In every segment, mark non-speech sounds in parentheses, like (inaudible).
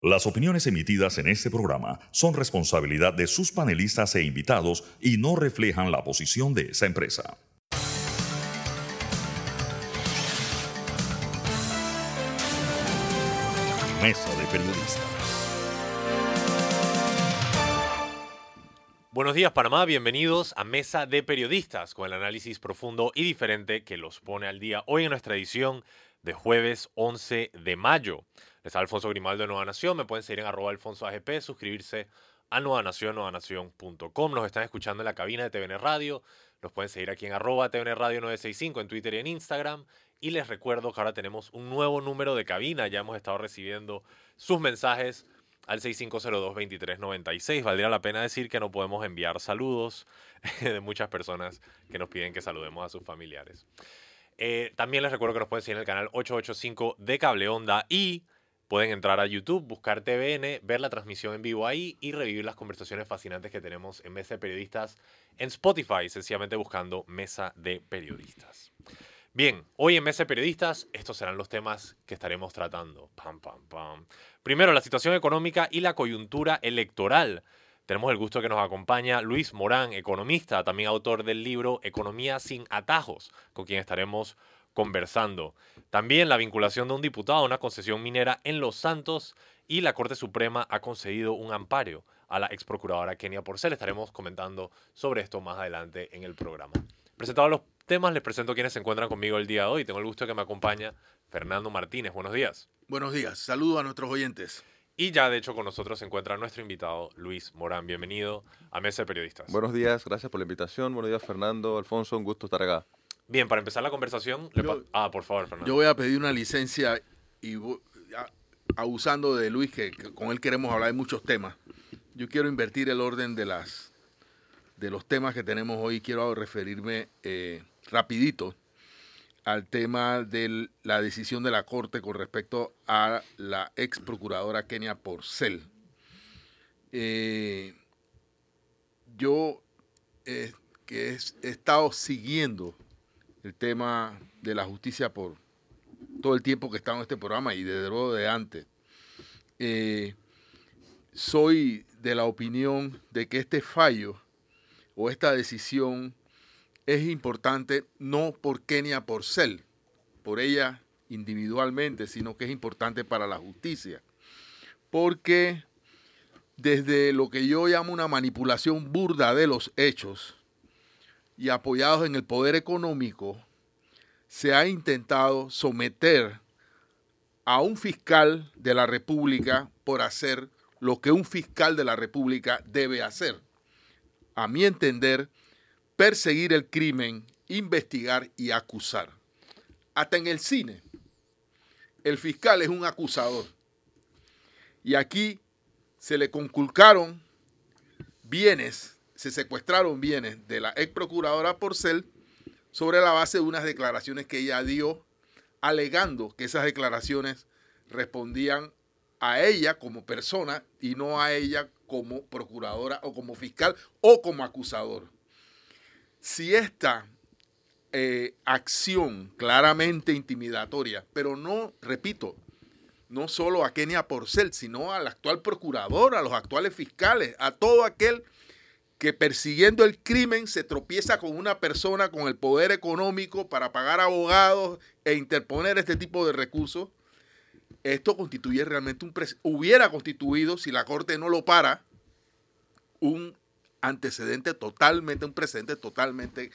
Las opiniones emitidas en este programa son responsabilidad de sus panelistas e invitados y no reflejan la posición de esa empresa. Mesa de Periodistas. Buenos días Panamá, bienvenidos a Mesa de Periodistas con el análisis profundo y diferente que los pone al día hoy en nuestra edición de jueves 11 de mayo. Les habla Alfonso Grimaldo de Nueva Nación, me pueden seguir en arroba alfonso AGP, suscribirse a Nueva Nación, nuevanación.com. Nos están escuchando en la cabina de TVN Radio, nos pueden seguir aquí en arroba TVN Radio 965 en Twitter y en Instagram. Y les recuerdo que ahora tenemos un nuevo número de cabina, ya hemos estado recibiendo sus mensajes al 6502-2396. Valdría la pena decir que no podemos enviar saludos (laughs) de muchas personas que nos piden que saludemos a sus familiares. Eh, también les recuerdo que nos pueden seguir en el canal 885 de Cable Onda y pueden entrar a YouTube, buscar TVN, ver la transmisión en vivo ahí y revivir las conversaciones fascinantes que tenemos en Mesa de Periodistas en Spotify, sencillamente buscando Mesa de Periodistas. Bien, hoy en Mesa de Periodistas, estos serán los temas que estaremos tratando. Pam, pam, pam. Primero, la situación económica y la coyuntura electoral. Tenemos el gusto que nos acompaña Luis Morán, economista, también autor del libro Economía sin atajos, con quien estaremos conversando. También la vinculación de un diputado a una concesión minera en Los Santos y la Corte Suprema ha concedido un amparo a la ex procuradora Kenia Porcel. Estaremos comentando sobre esto más adelante en el programa. Presentados los temas, les presento quienes se encuentran conmigo el día de hoy. Tengo el gusto de que me acompaña Fernando Martínez. Buenos días. Buenos días. Saludo a nuestros oyentes. Y ya, de hecho, con nosotros se encuentra nuestro invitado, Luis Morán. Bienvenido a Mesa de Periodistas. Buenos días, gracias por la invitación. Buenos días, Fernando, Alfonso, un gusto estar acá. Bien, para empezar la conversación, Yo- ah, por favor, Fernando. Yo voy a pedir una licencia y a- abusando de Luis, que, que con él queremos hablar de muchos temas. Yo quiero invertir el orden de las de los temas que tenemos hoy. Quiero referirme eh, rapidito al tema de la decisión de la Corte con respecto a la ex procuradora Kenia Porcel. Eh, yo eh, que he estado siguiendo el tema de la justicia por todo el tiempo que he estado en este programa y desde luego de antes. Eh, soy de la opinión de que este fallo o esta decisión es importante no por Kenia Porcel, por ella individualmente, sino que es importante para la justicia. Porque desde lo que yo llamo una manipulación burda de los hechos, y apoyados en el poder económico, se ha intentado someter a un fiscal de la República por hacer lo que un fiscal de la República debe hacer. A mi entender, perseguir el crimen, investigar y acusar. Hasta en el cine, el fiscal es un acusador. Y aquí se le conculcaron bienes se secuestraron bienes de la ex procuradora Porcel sobre la base de unas declaraciones que ella dio, alegando que esas declaraciones respondían a ella como persona y no a ella como procuradora o como fiscal o como acusador. Si esta eh, acción claramente intimidatoria, pero no, repito, no solo a Kenia Porcel, sino al actual procurador, a los actuales fiscales, a todo aquel que persiguiendo el crimen se tropieza con una persona con el poder económico para pagar abogados e interponer este tipo de recursos, esto constituye realmente un hubiera constituido, si la Corte no lo para, un antecedente totalmente, un precedente totalmente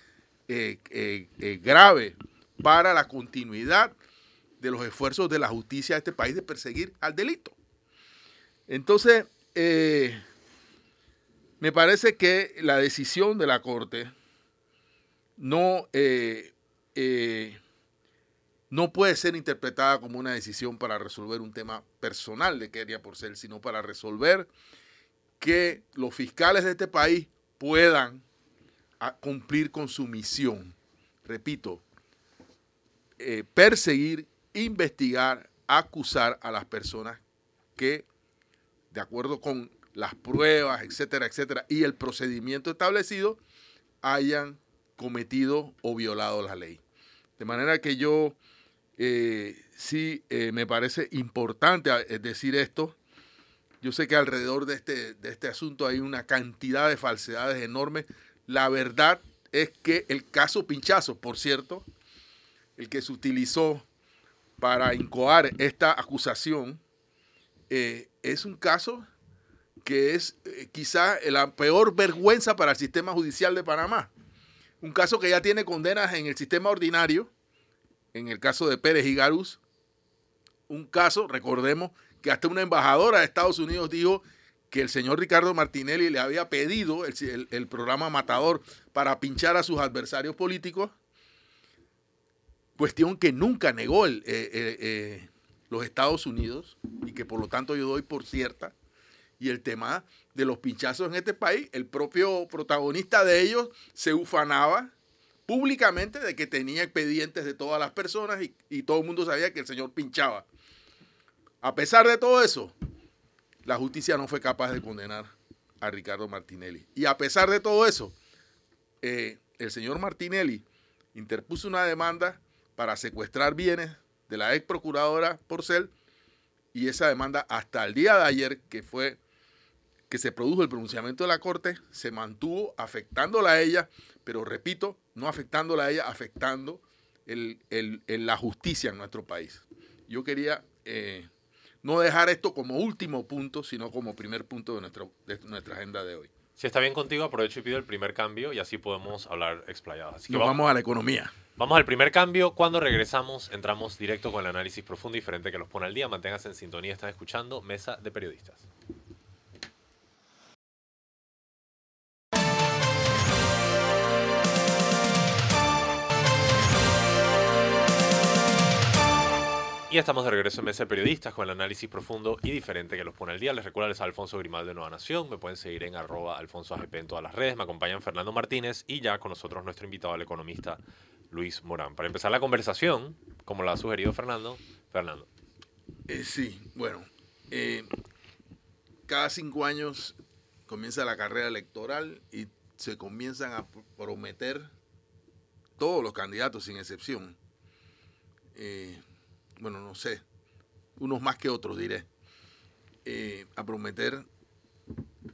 eh, eh, eh, grave para la continuidad de los esfuerzos de la justicia de este país de perseguir al delito. Entonces, eh, me parece que la decisión de la Corte no, eh, eh, no puede ser interpretada como una decisión para resolver un tema personal de Kenia Porcel, sino para resolver que los fiscales de este país puedan a cumplir con su misión. Repito, eh, perseguir, investigar, acusar a las personas que, de acuerdo con las pruebas, etcétera, etcétera, y el procedimiento establecido, hayan cometido o violado la ley. De manera que yo eh, sí eh, me parece importante decir esto Yo sé que alrededor de este, de este asunto hay una cantidad de falsedades enormes. La verdad es que el caso Pinchazo, por cierto, el que se utilizó para incoar esta acusación, eh, es un caso que es eh, quizá la peor vergüenza para el sistema judicial de Panamá. Un caso que ya tiene condenas en el sistema ordinario, en el caso de Pérez y Garuz. Un caso, recordemos, que hasta una embajadora de Estados Unidos dijo que el señor Ricardo Martinelli le había pedido el, programa Matador para pinchar a sus adversarios políticos. Cuestión que nunca negó eh, eh, los Estados Unidos y que por lo tanto yo doy por cierta y el tema de los pinchazos en este país, el propio protagonista de ellos se ufanaba públicamente de que tenía expedientes de todas las personas y, todo el mundo sabía que el señor pinchaba. A pesar de todo eso, la justicia no fue capaz de condenar a Ricardo Martinelli. Y a pesar de todo eso, eh, el señor Martinelli interpuso una demanda para secuestrar bienes de la ex procuradora Porcel y esa demanda hasta el día de ayer, que fue que se produjo el pronunciamiento de la Corte se mantuvo afectándola a ella, pero repito, no afectándola a ella, afectando el, la justicia en nuestro país. Yo quería eh, no dejar esto como último punto, sino como primer punto de, nuestro, de nuestra agenda de hoy. Si está bien contigo, aprovecho y pido el primer cambio y así podemos hablar explayados. Así que vamos, vamos a la economía. Vamos al primer cambio. Cuando regresamos, entramos directo con el análisis profundo y diferente que los pone al día. Manténganse en sintonía, están escuchando Mesa de Periodistas. Y estamos de regreso en Mesa Periodistas con el análisis profundo y diferente que los pone al día. Les recuerdo, les Alfonso Grimaldo de Nueva Nación. Me pueden seguir en arroba alfonso AGP en todas las redes. Me acompañan Fernando Martínez y ya con nosotros nuestro invitado, el economista Luis Morán. Para empezar la conversación, como la ha sugerido Fernando, Fernando. Eh, sí, bueno, eh, cada cinco años comienza la carrera electoral y se comienzan a prometer todos los candidatos sin excepción. Eh, bueno, no sé, unos más que otros diré, eh, a prometer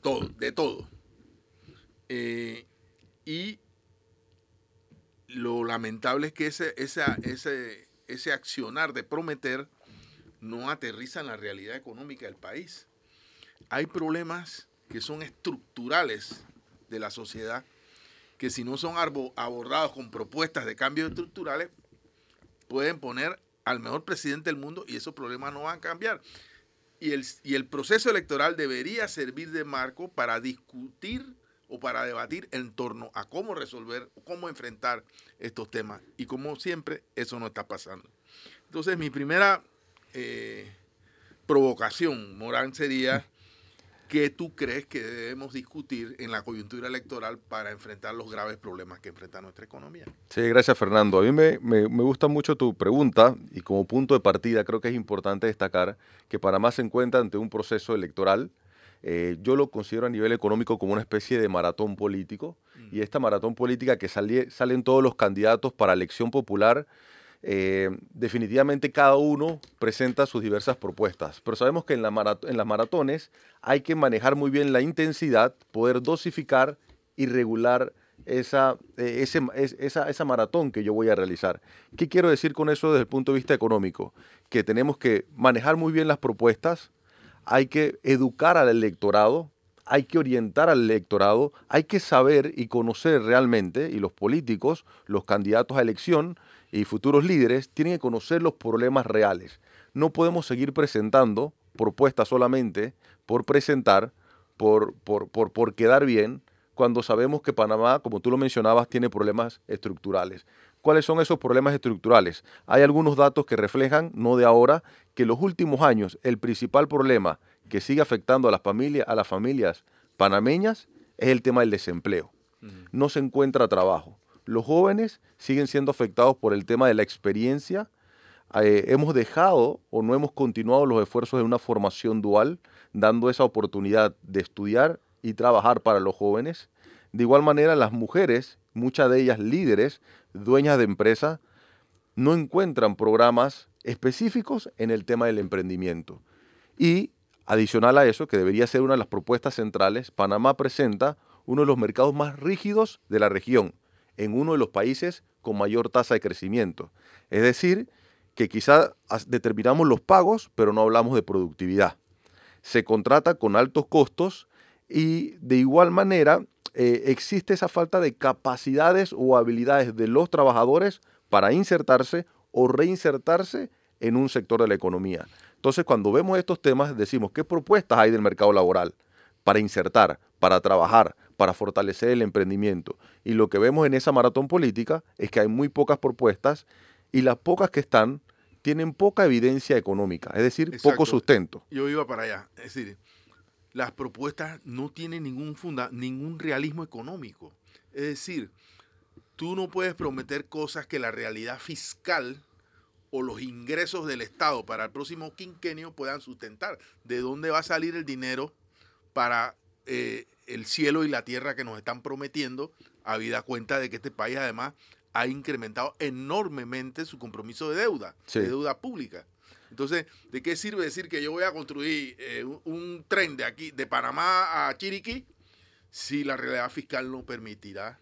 todo, de todo. Eh, y lo lamentable es que ese, ese, ese accionar de prometer no aterriza en la realidad económica del país. Hay problemas que son estructurales de la sociedad que si no son abordados con propuestas de cambios estructurales, pueden poner al mejor presidente del mundo y esos problemas no van a cambiar. Y el, y el proceso electoral debería servir de marco para discutir o para debatir en torno a cómo resolver, cómo enfrentar estos temas. Y como siempre, eso no está pasando. Entonces, mi primera eh, provocación, Morán, sería ¿Qué tú crees que debemos discutir en la coyuntura electoral para enfrentar los graves problemas que enfrenta nuestra economía? Sí, gracias Fernando. A mí me, me, gusta mucho tu pregunta y como punto de partida creo que es importante destacar que Panamá se encuentra ante un proceso electoral. Eh, yo lo considero a nivel económico como una especie de maratón político mm. y esta maratón política que salen todos los candidatos para elección popular eh, definitivamente cada uno presenta sus diversas propuestas, pero sabemos que en, en las maratones hay que manejar muy bien la intensidad, poder dosificar y regular esa, eh, esa, esa, maratón que yo voy a realizar. ¿Qué quiero decir con eso desde el punto de vista económico? Que tenemos que manejar muy bien las propuestas, hay que educar al electorado, hay que orientar al electorado, hay que saber y conocer realmente, y los políticos, los candidatos a elección, y futuros líderes tienen que conocer los problemas reales. No podemos seguir presentando propuestas solamente por presentar, por, por, por, por quedar bien, cuando sabemos que Panamá, como tú lo mencionabas, tiene problemas estructurales. ¿Cuáles son esos problemas estructurales? Hay algunos datos que reflejan, no de ahora, que en los últimos años el principal problema que sigue afectando a las familias, a las familias panameñas es el tema del desempleo. No se encuentra trabajo los jóvenes siguen siendo afectados por el tema de la experiencia. Eh, hemos dejado o no hemos continuado los esfuerzos de una formación dual, dando esa oportunidad de estudiar y trabajar para los jóvenes. De igual manera, las mujeres, muchas de ellas líderes, dueñas de empresas, no encuentran programas específicos en el tema del emprendimiento. Y Adicional a eso, que debería ser una de las propuestas centrales, Panamá presenta uno de los mercados más rígidos de la región, en uno de los países con mayor tasa de crecimiento. Es decir, que quizá determinamos los pagos, pero no hablamos de productividad. Se contrata con altos costos y de igual manera eh, existe esa falta de capacidades o habilidades de los trabajadores para insertarse o reinsertarse en un sector de la economía. Entonces, cuando vemos estos temas, decimos, ¿qué propuestas hay del mercado laboral para insertar, para trabajar, para fortalecer el emprendimiento? Y lo que vemos en esa maratón política es que hay muy pocas propuestas y las pocas que están tienen poca evidencia económica, es decir, poco sustento. Yo iba para allá, es decir, las propuestas no tienen ningún funda, ningún realismo económico. Es decir, tú no puedes prometer cosas que la realidad fiscal o los ingresos del Estado para el próximo quinquenio puedan sustentar. ¿De dónde va a salir el dinero para eh, el cielo y la tierra que nos están prometiendo, habida cuenta de que este país además ha incrementado enormemente su compromiso de deuda, de deuda pública? Entonces, ¿de qué sirve decir que yo voy a construir eh, un, tren de aquí, de Panamá a Chiriquí, si la realidad fiscal no permitirá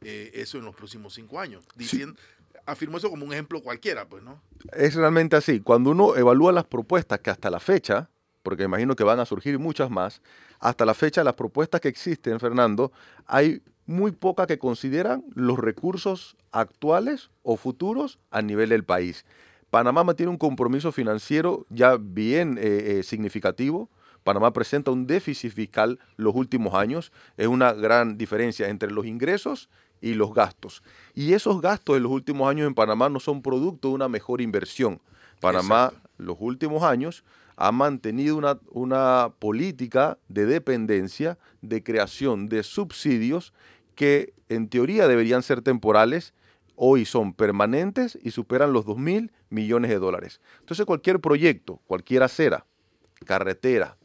eh, eso en los próximos cinco años? Diciendo, Afirmo eso como un ejemplo cualquiera, pues, ¿no? Es realmente así. Cuando uno evalúa las propuestas que hasta la fecha, porque imagino que van a surgir muchas más, hasta la fecha las propuestas que existen, Fernando, hay muy pocas que consideran los recursos actuales o futuros a nivel del país. Panamá mantiene un compromiso financiero ya bien eh, eh, significativo. Panamá presenta un déficit fiscal los últimos años. Es una gran diferencia entre los ingresos y los gastos. Y esos gastos en los últimos años en Panamá no son producto de una mejor inversión. Panamá los últimos años ha mantenido una, una política de dependencia, de creación de subsidios que en teoría deberían ser temporales hoy son permanentes y superan los 2 mil millones de dólares. Entonces cualquier proyecto, cualquier acera, carretera,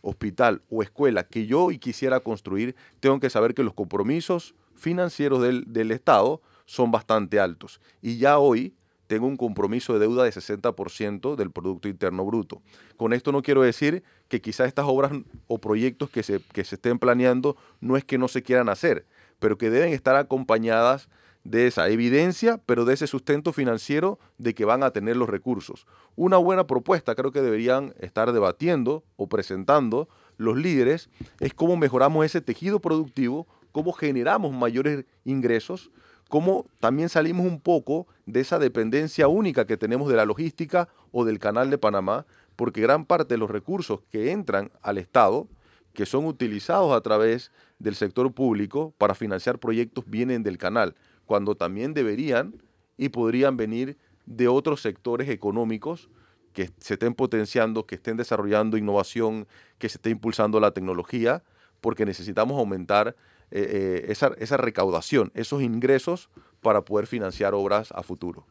hospital o escuela que yo hoy quisiera construir, tengo que saber que los compromisos financieros del, del Estado son bastante altos. Y ya hoy tengo un compromiso de deuda de 60% del Producto Interno Bruto. Con esto no quiero decir que quizás estas obras o proyectos que se, que se estén planeando no es que no se quieran hacer, pero que deben estar acompañadas de esa evidencia, pero de ese sustento financiero de que van a tener los recursos. Una buena propuesta creo que deberían estar debatiendo o presentando los líderes es cómo mejoramos ese tejido productivo, cómo generamos mayores ingresos, cómo también salimos un poco de esa dependencia única que tenemos de la logística o del canal de Panamá, porque gran parte de los recursos que entran al Estado, que son utilizados a través del sector público para financiar proyectos, vienen del canal cuando también deberían y podrían venir de otros sectores económicos que se estén potenciando, que estén desarrollando innovación, que se esté impulsando la tecnología, porque necesitamos aumentar eh, eh, esa, esa, recaudación, esos ingresos para poder financiar obras a futuro.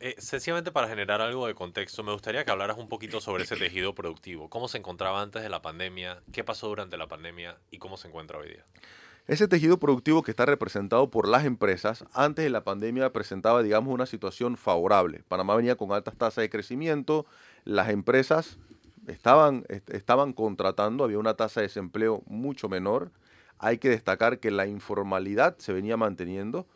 Eh, sencillamente para generar algo de contexto, me gustaría que hablaras un poquito sobre ese tejido productivo. ¿Cómo se encontraba antes de la pandemia? ¿Qué pasó durante la pandemia? ¿Y cómo se encuentra hoy día? Ese tejido productivo que está representado por las empresas, antes de la pandemia presentaba, digamos, una situación favorable. Panamá venía con altas tasas de crecimiento, las empresas estaban, estaban contratando, había una tasa de desempleo mucho menor. Hay que destacar que la informalidad se venía manteniendo.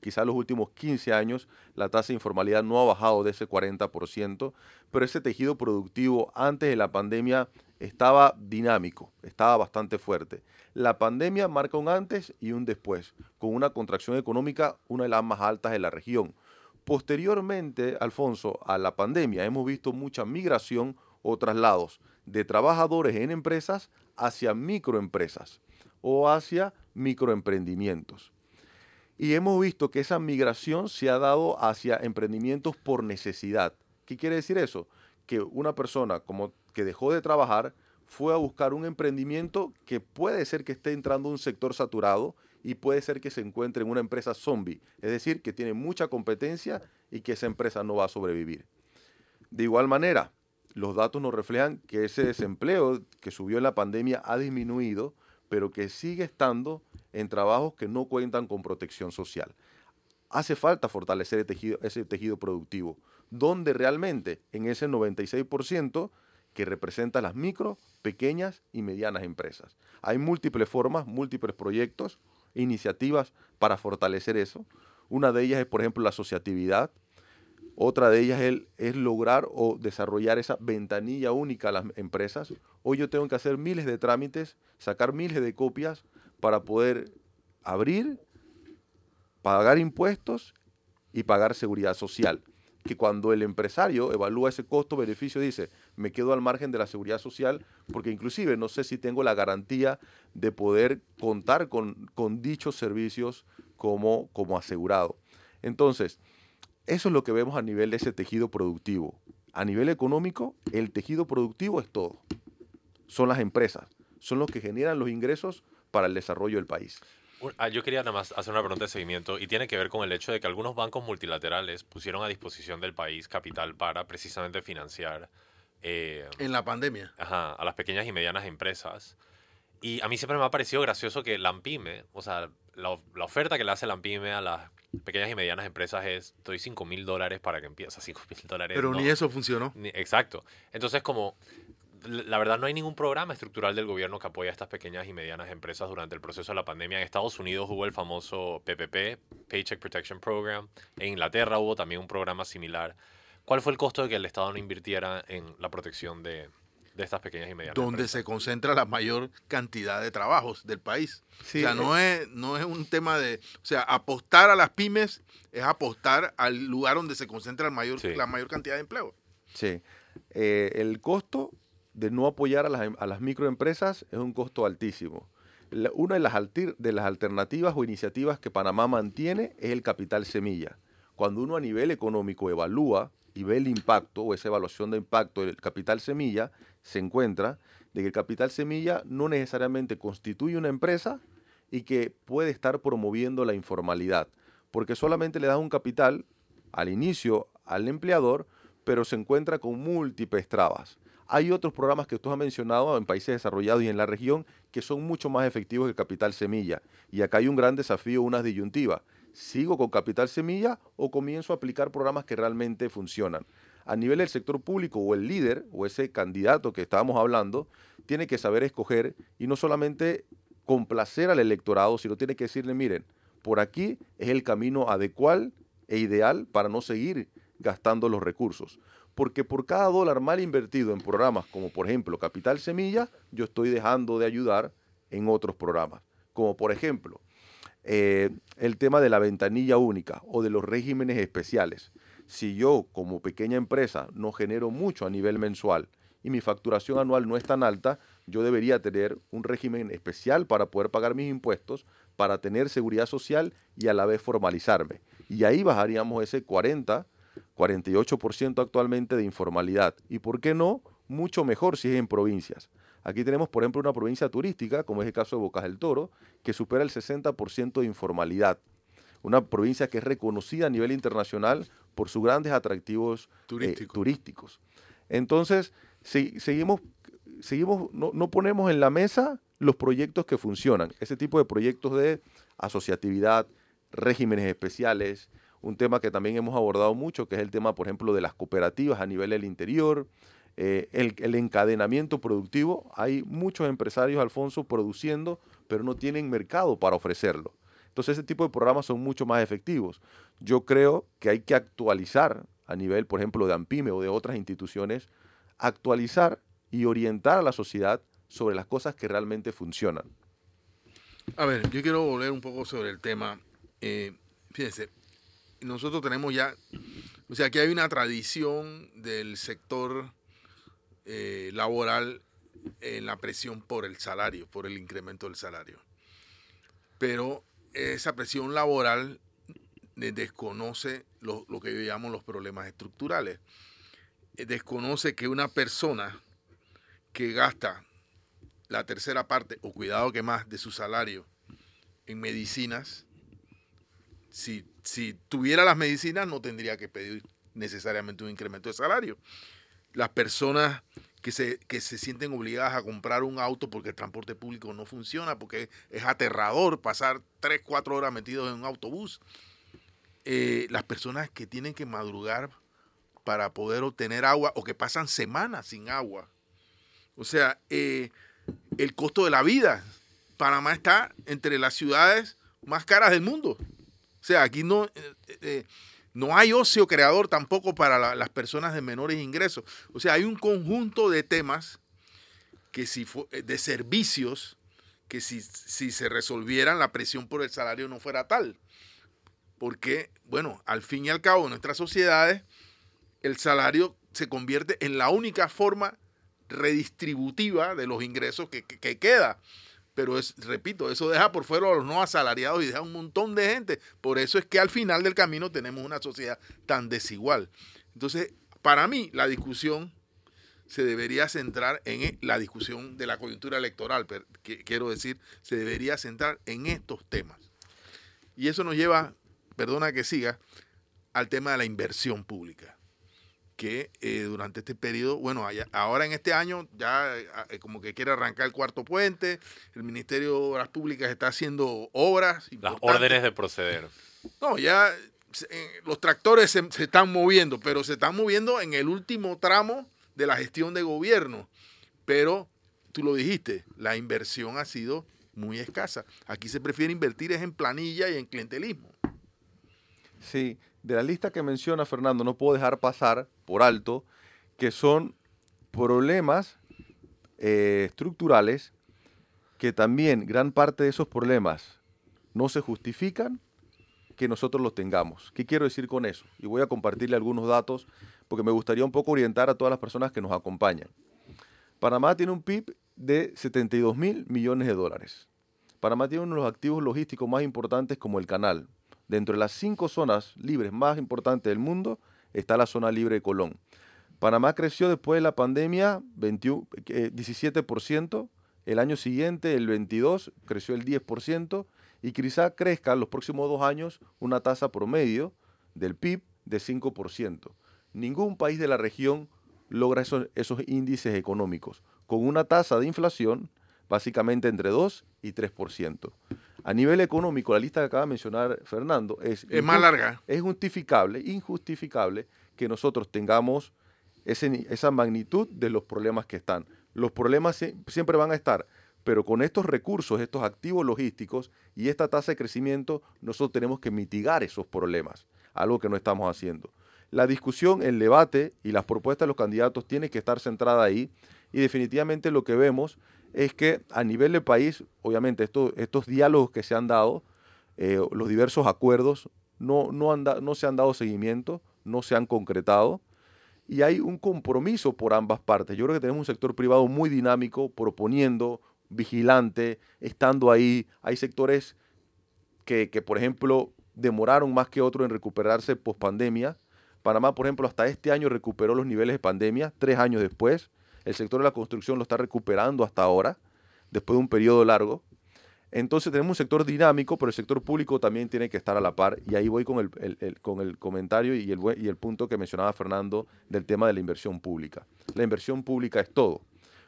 Quizá los últimos 15 años la tasa de informalidad no ha bajado de ese 40%, pero ese tejido productivo antes de la pandemia estaba dinámico, estaba bastante fuerte. La pandemia marca un antes y un después, con una contracción económica una de las más altas de la región. Posteriormente, Alfonso, a la pandemia hemos visto mucha migración o traslados de trabajadores en empresas hacia microempresas o hacia microemprendimientos. Y hemos visto que esa migración se ha dado hacia emprendimientos por necesidad. ¿Qué quiere decir eso? Que una persona como que dejó de trabajar fue a buscar un emprendimiento que puede ser que esté entrando a un sector saturado y puede ser que se encuentre en una empresa zombie, es decir, que tiene mucha competencia y que esa empresa no va a sobrevivir. De igual manera, los datos nos reflejan que ese desempleo que subió en la pandemia ha disminuido, pero que sigue estando en trabajos que no cuentan con protección social. Hace falta fortalecer tejido, ese tejido productivo, donde realmente en ese 96% que representa las micro, pequeñas y medianas empresas. Hay múltiples formas, múltiples proyectos, iniciativas para fortalecer eso. Una de ellas es, por ejemplo, la asociatividad. Otra de ellas es, lograr o desarrollar esa ventanilla única a las empresas. Hoy yo tengo que hacer miles de trámites, sacar miles de copias para poder abrir, pagar impuestos y pagar seguridad social que cuando el empresario evalúa ese costo-beneficio dice, me quedo al margen de la seguridad social porque inclusive no sé si tengo la garantía de poder contar con, dichos servicios como asegurado. Entonces, eso es lo que vemos a nivel de ese tejido productivo. A nivel económico, el tejido productivo es todo. Son las empresas, son los que generan los ingresos para el desarrollo del país. Ah, yo quería nada más hacer una pregunta de seguimiento y tiene que ver con el hecho de que algunos bancos multilaterales pusieron a disposición del país capital para precisamente financiar. Eh, en la pandemia. Ajá, a las pequeñas y medianas empresas. Y a mí siempre me ha parecido gracioso que la AMPIME, o sea, la, la oferta que le hace la AMPIME a las pequeñas y medianas empresas es, doy 5 mil dólares para que empieces, 5 mil dólares. Pero ni eso funcionó. exacto. Entonces, como la verdad no hay ningún programa estructural del gobierno que apoye a estas pequeñas y medianas empresas durante el proceso de la pandemia. En Estados Unidos hubo el famoso PPP, Paycheck Protection Program. En Inglaterra hubo también un programa similar. ¿Cuál fue el costo de que el Estado no invirtiera en la protección de, estas pequeñas y medianas Donde se concentra la mayor cantidad de trabajos del país. o sea, no eh. es, no es un tema de... O sea, apostar a las pymes es apostar al lugar donde se concentra el mayor, la mayor cantidad de empleo. Sí. Eh, el costo de no apoyar a las, a las microempresas es un costo altísimo. una de las, de las alternativas o iniciativas que Panamá mantiene es el capital semilla. Cuando uno a nivel económico evalúa y ve el impacto o esa evaluación de impacto del capital semilla, se encuentra de que el capital semilla no necesariamente constituye una empresa y que puede estar promoviendo la informalidad, porque solamente le da un capital al inicio al empleador, pero se encuentra con múltiples trabas. Hay otros programas que tú has mencionado en países desarrollados y en la región que son mucho más efectivos que Capital Semilla. Y acá hay un gran desafío, una disyuntiva. ¿Sigo con Capital Semilla o comienzo a aplicar programas que realmente funcionan? A nivel del sector público o el líder o ese candidato que estábamos hablando, tiene que saber escoger y no solamente complacer al electorado, sino tiene que decirle, miren, por aquí es el camino adecuado e ideal para no seguir gastando los recursos porque por cada dólar mal invertido en programas como por ejemplo Capital Semilla, yo estoy dejando de ayudar en otros programas, como por ejemplo eh, el tema de la ventanilla única o de los regímenes especiales. Si yo como pequeña empresa no genero mucho a nivel mensual y mi facturación anual no es tan alta, yo debería tener un régimen especial para poder pagar mis impuestos, para tener seguridad social y a la vez formalizarme. Y ahí bajaríamos ese 40 48% actualmente de informalidad. ¿Y por qué no? Mucho mejor si es en provincias. Aquí tenemos, por ejemplo, una provincia turística, como es el caso de Bocas del Toro, que supera el 60% de informalidad. Una provincia que es reconocida a nivel internacional por sus grandes atractivos eh, turísticos. Entonces, si, seguimos, seguimos no, no ponemos en la mesa los proyectos que funcionan. Ese tipo de proyectos de asociatividad, regímenes especiales, un tema que también hemos abordado mucho, que es el tema, por ejemplo, de las cooperativas a nivel del interior, eh, el, encadenamiento productivo. Hay muchos empresarios, Alfonso, produciendo, pero no tienen mercado para ofrecerlo. Entonces, ese tipo de programas son mucho más efectivos. Yo creo que hay que actualizar a nivel, por ejemplo, de AMPIME o de otras instituciones, actualizar y orientar a la sociedad sobre las cosas que realmente funcionan. A ver, yo quiero volver un poco sobre el tema. Eh, fíjense, nosotros tenemos ya, o sea, aquí hay una tradición del sector eh, laboral en la presión por el salario, por el incremento del salario. Pero esa presión laboral desconoce lo, que yo llamo los problemas estructurales. Eh, desconoce que una persona que gasta la tercera parte, o cuidado que más, de su salario en medicinas, si, si tuviera las medicinas no tendría que pedir necesariamente un incremento de salario. Las personas que se, que se sienten obligadas a comprar un auto porque el transporte público no funciona, porque es aterrador pasar 3, 4 horas metidos en un autobús. Eh, las personas que tienen que madrugar para poder obtener agua o que pasan semanas sin agua O sea, eh, el costo de la vida. Panamá está entre las ciudades más caras del mundo. O sea, aquí no, eh, no hay ocio creador tampoco para las personas de menores ingresos. O sea, hay un conjunto de temas que si de servicios que si, si se resolvieran la presión por el salario no fuera tal. Porque, bueno, al fin y al cabo, en nuestras sociedades, el salario se convierte en la única forma redistributiva de los ingresos que, queda. Pero es, repito, eso deja por fuera a los no asalariados y deja un montón de gente. Por eso es que al final del camino tenemos una sociedad tan desigual. Entonces, para mí, la discusión se debería centrar en la discusión de la coyuntura electoral, quiero decir, se debería centrar en estos temas. Y eso nos lleva, perdona que siga, al tema de la inversión pública que eh, durante este periodo, bueno, ahora en este año ya eh, como que quiere arrancar el cuarto puente, el Ministerio de Obras Públicas está haciendo obras. Las órdenes de proceder. No, ya eh, los tractores se, están moviendo, pero se están moviendo en el último tramo de la gestión de gobierno. Pero tú lo dijiste, la inversión ha sido muy escasa. Aquí se prefiere invertir es en planilla y en clientelismo. Sí, de la lista que menciona Fernando, no puedo dejar pasar por alto que son problemas eh, estructurales que también gran parte de esos problemas no se justifican que nosotros los tengamos. ¿Qué quiero decir con eso? Y voy a compartirle algunos datos porque me gustaría un poco orientar a todas las personas que nos acompañan. Panamá tiene un PIB de 72 mil millones de dólares. Panamá tiene uno de los activos logísticos más importantes como el canal, Dentro de las cinco zonas libres más importantes del mundo está la zona libre de Colón. Panamá creció después de la pandemia 17%, eh, el año siguiente, el 22, creció el 10% y quizá crezca en los próximos dos años una tasa promedio del PIB de 5%. Ningún país de la región logra esos, esos índices económicos, con una tasa de inflación básicamente entre 2 y 3%. A nivel económico, la lista que acaba de mencionar Fernando es, es más larga. Es justificable, injustificable que nosotros tengamos esa magnitud de los problemas que están. Los problemas siempre van a estar, pero con estos recursos, estos activos logísticos y esta tasa de crecimiento, nosotros tenemos que mitigar esos problemas, algo que no estamos haciendo. La discusión, el debate y las propuestas de los candidatos tienen que estar centrada ahí y definitivamente lo que vemos es que a nivel de país, obviamente estos diálogos que se han dado, eh, los diversos acuerdos, no, no, no se han dado seguimiento, no se han concretado y hay un compromiso por ambas partes. Yo creo que tenemos un sector privado muy dinámico, proponiendo, vigilante, estando ahí. Hay sectores que, que por ejemplo, demoraron más que otros en recuperarse post pandemia. Panamá, por ejemplo, hasta este año recuperó los niveles de pandemia, tres años después. El sector de la construcción lo está recuperando hasta ahora, después de un periodo largo. Entonces tenemos un sector dinámico, pero el sector público también tiene que estar a la par. Y ahí voy con el, con el comentario y el, y el punto que mencionaba Fernando del tema de la inversión pública. La inversión pública es todo.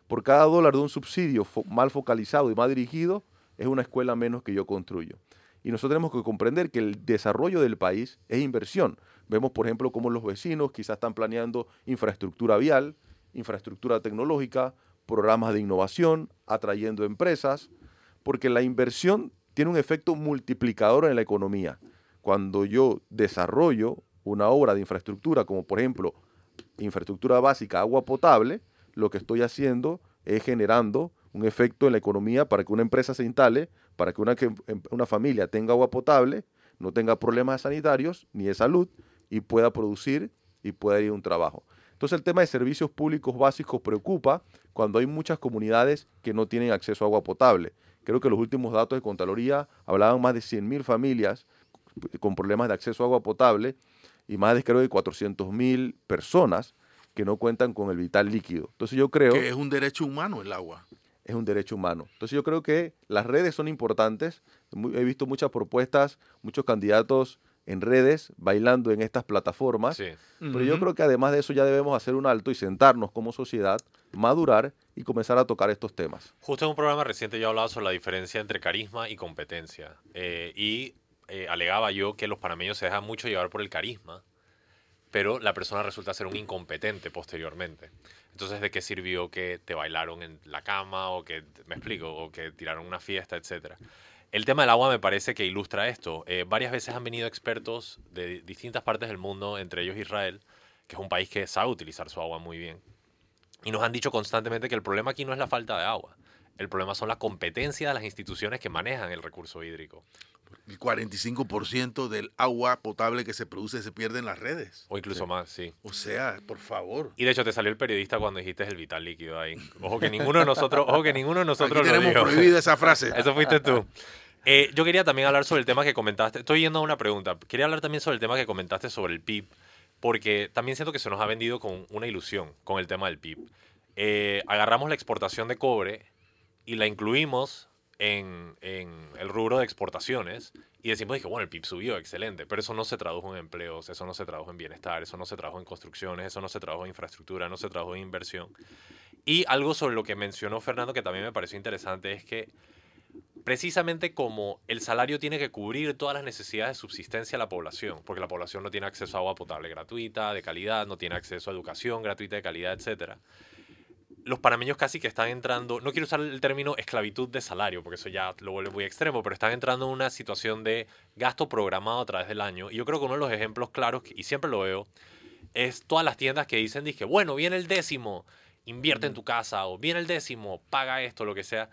Por cada dólar de un subsidio mal focalizado y mal dirigido, es una escuela menos que yo construyo. Y nosotros tenemos que comprender que el desarrollo del país es inversión. Vemos, por ejemplo, cómo los vecinos quizás están planeando infraestructura vial, infraestructura tecnológica, programas de innovación, atrayendo empresas, porque la inversión tiene un efecto multiplicador en la economía. Cuando yo desarrollo una obra de infraestructura, como por ejemplo infraestructura básica, agua potable, lo que estoy haciendo es generando un efecto en la economía para que una empresa se instale, para que una, em, una familia tenga agua potable, no tenga problemas sanitarios ni de salud y pueda producir y pueda ir a un trabajo. Entonces el tema de servicios públicos básicos preocupa cuando hay muchas comunidades que no tienen acceso a agua potable. Creo que los últimos datos de Contraloría hablaban más de 100.000 familias con problemas de acceso a agua potable y más de creo de 400.000 personas que no cuentan con el vital líquido. Entonces yo creo... Que es un derecho humano el agua. Es un derecho humano. Entonces yo creo que las redes son importantes. He visto muchas propuestas, muchos candidatos en redes, bailando en estas plataformas. Pero yo creo que además de eso ya debemos hacer un alto y sentarnos como sociedad, madurar y comenzar a tocar estos temas. Justo en un programa reciente yo hablaba sobre la diferencia entre carisma y competencia. Eh, y eh, alegaba yo que los panameños se dejan mucho llevar por el carisma, pero la persona resulta ser un incompetente posteriormente. Entonces, ¿de qué sirvió que te bailaron en la cama o que, me explico, o que tiraron una fiesta, etcétera? El tema del agua me parece que ilustra esto. Eh, varias veces han venido expertos de distintas partes del mundo, entre ellos Israel, que es un país que sabe utilizar su agua muy bien. Y nos han dicho constantemente que el problema aquí no es la falta de agua. El problema son la competencia de las instituciones que manejan el recurso hídrico. El 45% del agua potable que se produce se pierde en las redes. O incluso más, sí. O sea, por favor. Y de hecho te salió el periodista cuando dijiste el vital líquido ahí. Ojo que ninguno de nosotros, ojo que ninguno de nosotros Aquí lo tenemos dijo. prohibida esa frase. (laughs) Eso fuiste tú. Eh, yo quería también hablar sobre el tema que comentaste. Estoy yendo a una pregunta. Quería hablar también sobre el tema que comentaste sobre el PIB, porque también siento que se nos ha vendido con una ilusión con el tema del PIB. Eh, agarramos la exportación de cobre y la incluimos en, en el rubro de exportaciones y decimos que bueno, el PIB subió, excelente, pero eso no se tradujo en empleos, eso no se tradujo en bienestar, eso no se tradujo en construcciones, eso no se tradujo en infraestructura, no se tradujo en inversión. Y algo sobre lo que mencionó Fernando que también me pareció interesante es que precisamente como el salario tiene que cubrir todas las necesidades de subsistencia de la población, porque la población no tiene acceso a agua potable gratuita, de calidad, no tiene acceso a educación gratuita, de calidad, etcétera. Los panameños casi que están entrando, no quiero usar el término esclavitud de salario, porque eso ya lo vuelve muy extremo, pero están entrando en una situación de gasto programado a través del año. Y yo creo que uno de los ejemplos claros, y siempre lo veo, es todas las tiendas que dicen, dije, bueno, viene el décimo, invierte en tu casa, o viene el décimo, paga esto, lo que sea.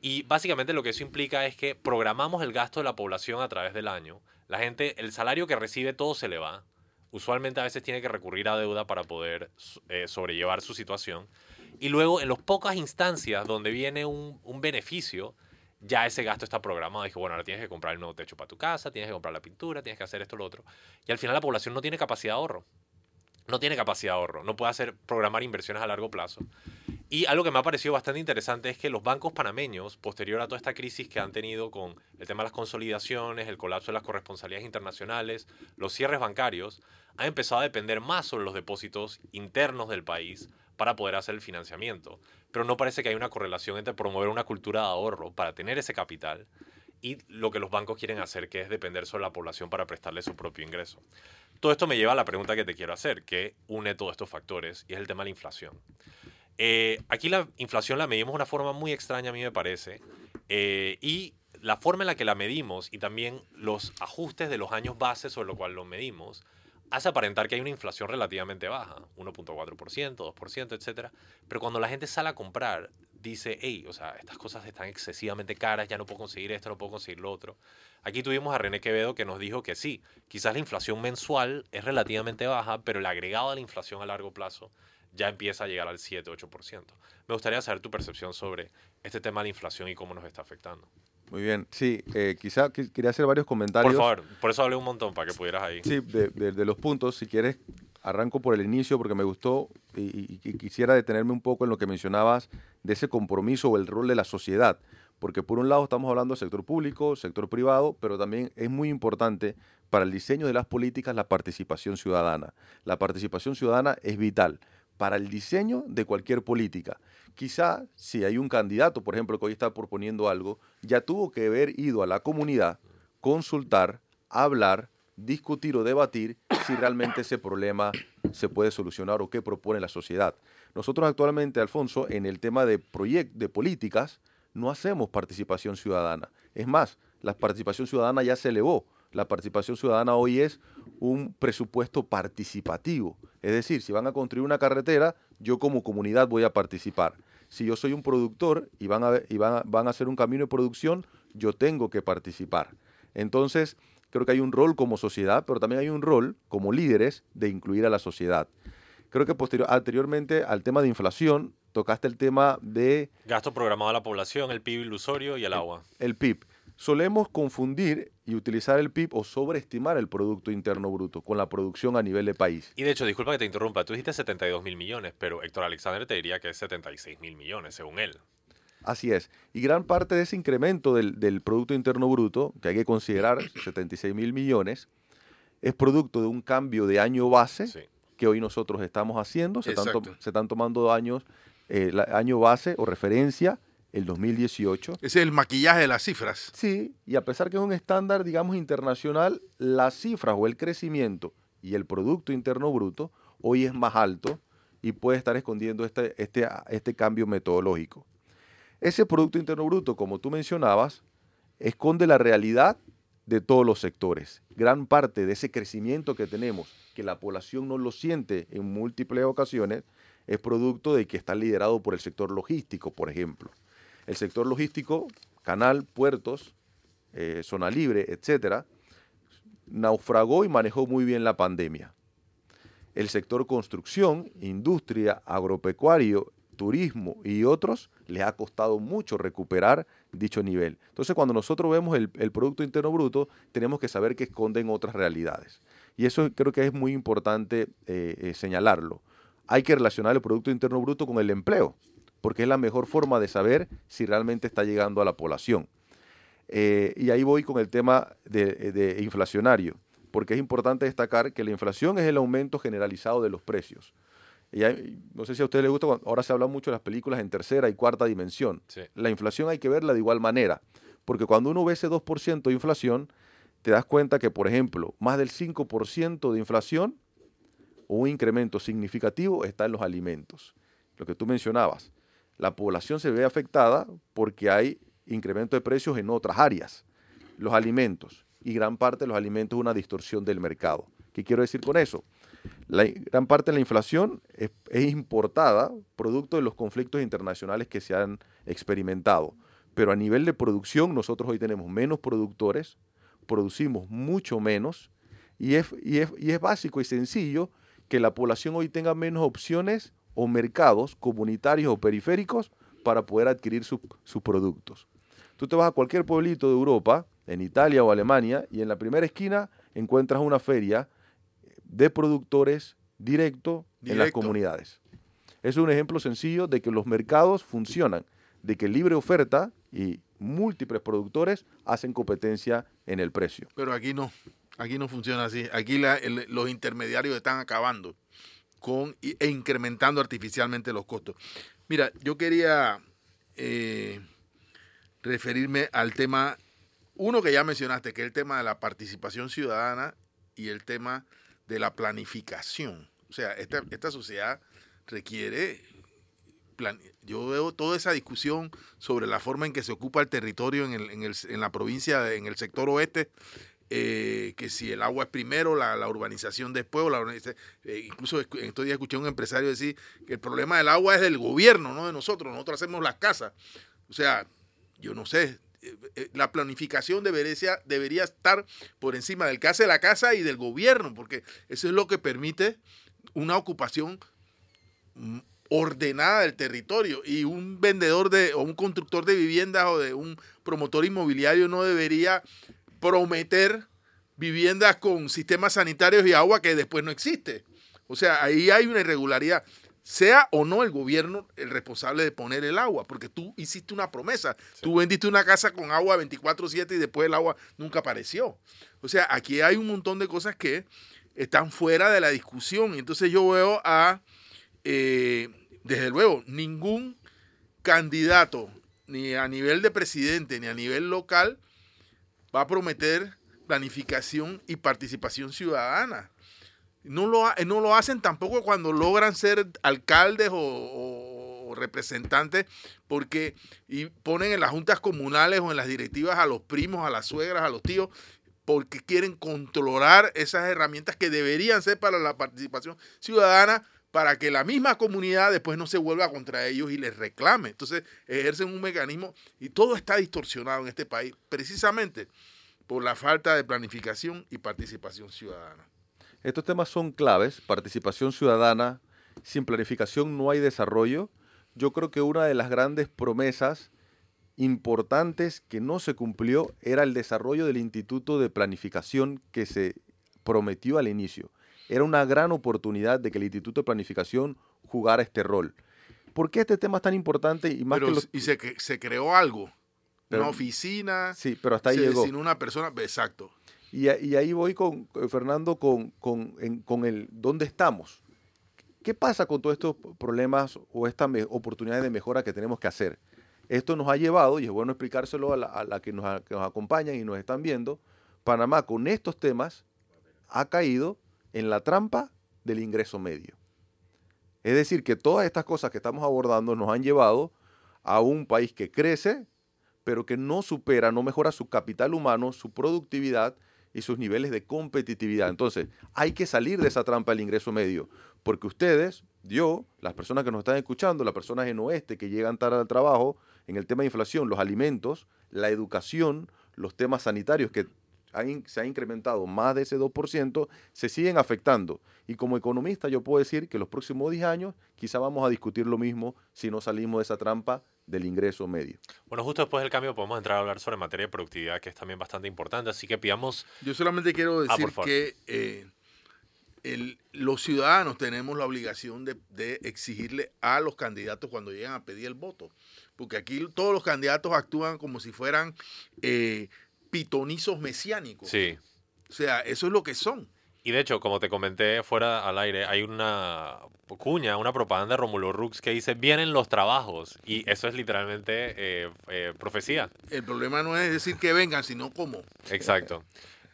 Y básicamente lo que eso implica es que programamos el gasto de la población a través del año. La gente, el salario que recibe, todo se le va. Usualmente a veces tiene que recurrir a deuda para poder eh, sobrellevar su situación. Y luego, en las pocas instancias donde viene un, un beneficio, ya ese gasto está programado. Dije, bueno, ahora tienes que comprar el nuevo techo para tu casa, tienes que comprar la pintura, tienes que hacer esto, lo otro. Y al final la población no tiene capacidad de ahorro. No tiene capacidad de ahorro. No puede hacer programar inversiones a largo plazo. Y algo que me ha parecido bastante interesante es que los bancos panameños, posterior a toda esta crisis que han tenido con el tema de las consolidaciones, el colapso de las corresponsalías internacionales, los cierres bancarios, han empezado a depender más sobre los depósitos internos del país para poder hacer el financiamiento. Pero no parece que hay una correlación entre promover una cultura de ahorro para tener ese capital y lo que los bancos quieren hacer, que es depender sobre la población para prestarle su propio ingreso. Todo esto me lleva a la pregunta que te quiero hacer, que une todos estos factores, y es el tema de la inflación. Eh, aquí la inflación la medimos de una forma muy extraña, a mí me parece, eh, y la forma en la que la medimos y también los ajustes de los años base sobre lo cual lo medimos, hace aparentar que hay una inflación relativamente baja, 1.4%, 2%, etc. Pero cuando la gente sale a comprar, dice, hey, o sea, estas cosas están excesivamente caras, ya no puedo conseguir esto, no puedo conseguir lo otro. Aquí tuvimos a René Quevedo que nos dijo que sí, quizás la inflación mensual es relativamente baja, pero el agregado de la inflación a largo plazo ya empieza a llegar al 7-8%. Me gustaría saber tu percepción sobre este tema de la inflación y cómo nos está afectando. Muy bien, sí, eh, quizá qu- quería hacer varios comentarios. Por favor, por eso hablé un montón, para que pudieras ahí. Sí, de, de- de los puntos, si quieres, arranco por el inicio porque me gustó y, y- y quisiera detenerme un poco en lo que mencionabas de ese compromiso o el rol de la sociedad. Porque por un lado estamos hablando del sector público, sector privado, pero también es muy importante para el diseño de las políticas la participación ciudadana. La participación ciudadana es vital para el diseño de cualquier política. Quizá si hay un candidato, por ejemplo, que hoy está proponiendo algo, ya tuvo que haber ido a la comunidad, consultar, hablar, discutir o debatir si realmente ese problema se puede solucionar o qué propone la sociedad. Nosotros actualmente, Alfonso, en el tema de de políticas, no hacemos participación ciudadana. Es más, la participación ciudadana ya se elevó. La participación ciudadana hoy es un presupuesto participativo. Es decir, si van a construir una carretera, yo como comunidad voy a participar. Si yo soy un productor y van a, y van a, van a hacer un camino de producción, yo tengo que participar. Entonces, creo que hay un rol como sociedad, pero también hay un rol como líderes de incluir a la sociedad. Creo que posterior, anteriormente al tema de inflación, tocaste el tema de Gasto programado a la población, el PIB ilusorio y el agua. el PIB. Solemos confundir y utilizar el PIB o sobreestimar el Producto Interno Bruto con la producción a nivel de país. Y de hecho, disculpa que te interrumpa, tú dijiste 72 mil millones, pero Héctor Alexander te diría que es 76 mil millones, según él. Así es. Y gran parte de ese incremento del, del Producto Interno Bruto, que hay que considerar (clears throat) 76 mil millones, es producto de un cambio de año base Sí. que hoy nosotros estamos haciendo. Se, están, to- Exacto. se están tomando años, eh, la- año base o referencia, el 2018. Ese es el maquillaje de las cifras. Sí, y a pesar que es un estándar, digamos, internacional, las cifras o el crecimiento y el Producto Interno Bruto hoy es más alto y puede estar escondiendo este, este, este cambio metodológico. Ese Producto Interno Bruto, como tú mencionabas, esconde la realidad de todos los sectores. Gran parte de ese crecimiento que tenemos, que la población no lo siente en múltiples ocasiones, es producto de que está liderado por el sector logístico, por ejemplo. El sector logístico, canal, puertos, eh, zona libre, etcétera, naufragó y manejó muy bien la pandemia. El sector construcción, industria, agropecuario, turismo y otros les ha costado mucho recuperar dicho nivel. Entonces, cuando nosotros vemos el, Producto Interno Bruto, tenemos que saber que esconden otras realidades. Y eso creo que es muy importante eh, eh, señalarlo hay que relacionar el Producto Interno Bruto con el empleo, porque es la mejor forma de saber si realmente está llegando a la población. Eh, y ahí voy con el tema de, inflacionario, porque es importante destacar que la inflación es el aumento generalizado de los precios. Y no sé si a usted le gusta, ahora se habla mucho de las películas en tercera y cuarta dimensión. La inflación hay que verla de igual manera, porque cuando uno ve ese 2% de inflación, te das cuenta que, por ejemplo, más del 5% de inflación un incremento significativo está en los alimentos. Lo que tú mencionabas, la población se ve afectada porque hay incremento de precios en otras áreas. Los alimentos, y gran parte de los alimentos es una distorsión del mercado. ¿Qué quiero decir con eso? La gran parte de la inflación es, importada producto de los conflictos internacionales que se han experimentado. Pero a nivel de producción, nosotros hoy tenemos menos productores, producimos mucho menos, y es, y es básico y sencillo que la población hoy tenga menos opciones o mercados comunitarios o periféricos para poder adquirir sus productos. Tú te vas a cualquier pueblito de Europa, en Italia o Alemania, y en la primera esquina encuentras una feria de productores directo, en las comunidades. Es un ejemplo sencillo de que los mercados funcionan, de que libre oferta y múltiples productores hacen competencia en el precio. Pero aquí no. Aquí no funciona así. Aquí los intermediarios están acabando con e incrementando artificialmente los costos. Mira, yo quería eh, referirme al tema, uno que ya mencionaste, que es el tema de la participación ciudadana y el tema de la planificación. O sea, esta, esta sociedad requiere yo veo toda esa discusión sobre la forma en que se ocupa el territorio en, el, en, el, en la provincia, en el sector oeste, eh, que si el agua es primero, la, urbanización después, o la eh, incluso estos días escuché a un empresario decir que el problema del agua es del gobierno, no de nosotros, nosotros hacemos las casas. O sea, yo no sé, eh, la planificación debería, debería estar por encima del que hace la casa y del gobierno, porque eso es lo que permite una ocupación mm, ordenada del territorio y un vendedor de o un constructor de viviendas o de un promotor inmobiliario no debería prometer viviendas con sistemas sanitarios y agua que después no existe. O sea, ahí hay una irregularidad. Sea o no el gobierno el responsable de poner el agua, porque tú hiciste una promesa. Tú vendiste una casa con agua 24/7 y después el agua nunca apareció. O sea, aquí hay un montón de cosas que están fuera de la discusión. Y entonces yo veo a, eh, desde luego, ningún candidato, ni a nivel de presidente, ni a nivel local, va a prometer planificación y participación ciudadana. No lo, no lo hacen tampoco cuando logran ser alcaldes o, representantes porque y ponen en las juntas comunales o en las directivas a los primos, a las suegras, a los tíos, porque quieren controlar esas herramientas que deberían ser para la participación ciudadana para que la misma comunidad después no se vuelva contra ellos y les reclame. Entonces ejercen un mecanismo y todo está distorsionado en este país precisamente por la falta de planificación y participación ciudadana. Estos temas son claves, participación ciudadana, sin planificación no hay desarrollo. Yo creo que una de las grandes promesas importantes que no se cumplió era el desarrollo del Instituto de Planificación que se prometió al inicio era una gran oportunidad de que el Instituto de Planificación jugara este rol. ¿Por qué este tema es tan importante? Y, más que y se, se, creó algo, una oficina, sí, pero hasta ahí llegó. sin una persona, exacto. Y, ahí voy con eh, Fernando con, con, con, el dónde estamos. ¿Qué pasa con todos estos problemas o estas oportunidades de mejora que tenemos que hacer? Esto nos ha llevado, y es bueno explicárselo a la, a la que, nos, que nos acompañan y nos están viendo, Panamá con estos temas ha caído en la trampa del ingreso medio. Es decir, que todas estas cosas que estamos abordando nos han llevado a un país que crece, pero que no supera, no mejora su capital humano, su productividad y sus niveles de competitividad. Entonces, hay que salir de esa trampa del ingreso medio, porque ustedes, yo, las personas que nos están escuchando, las personas en oeste que llegan tarde al trabajo, en el tema de inflación, los alimentos, la educación, los temas sanitarios que se ha incrementado más de ese 2%, se siguen afectando. Y como economista yo puedo decir que los próximos 10 años quizá vamos a discutir lo mismo si no salimos de esa trampa del ingreso medio. Bueno, justo después del cambio podemos entrar a hablar sobre materia de productividad, que es también bastante importante, así que pidamos... Yo solamente quiero ah, decir que eh, los ciudadanos tenemos la obligación de, exigirle a los candidatos cuando llegan a pedir el voto, porque aquí todos los candidatos actúan como si fueran eh, pitonizos mesiánicos. Sí. O sea, eso es lo que son. Y de hecho, como te comenté fuera al aire, hay una cuña, una propaganda de Romulo Rux que dice, vienen los trabajos. Y eso es literalmente eh, eh, profecía. El problema no es decir que vengan, sino cómo. Exacto.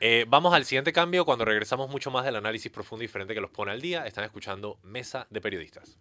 Eh, vamos al siguiente cambio cuando regresamos mucho más del análisis profundo y diferente que los pone al día. Están escuchando Mesa de Periodistas.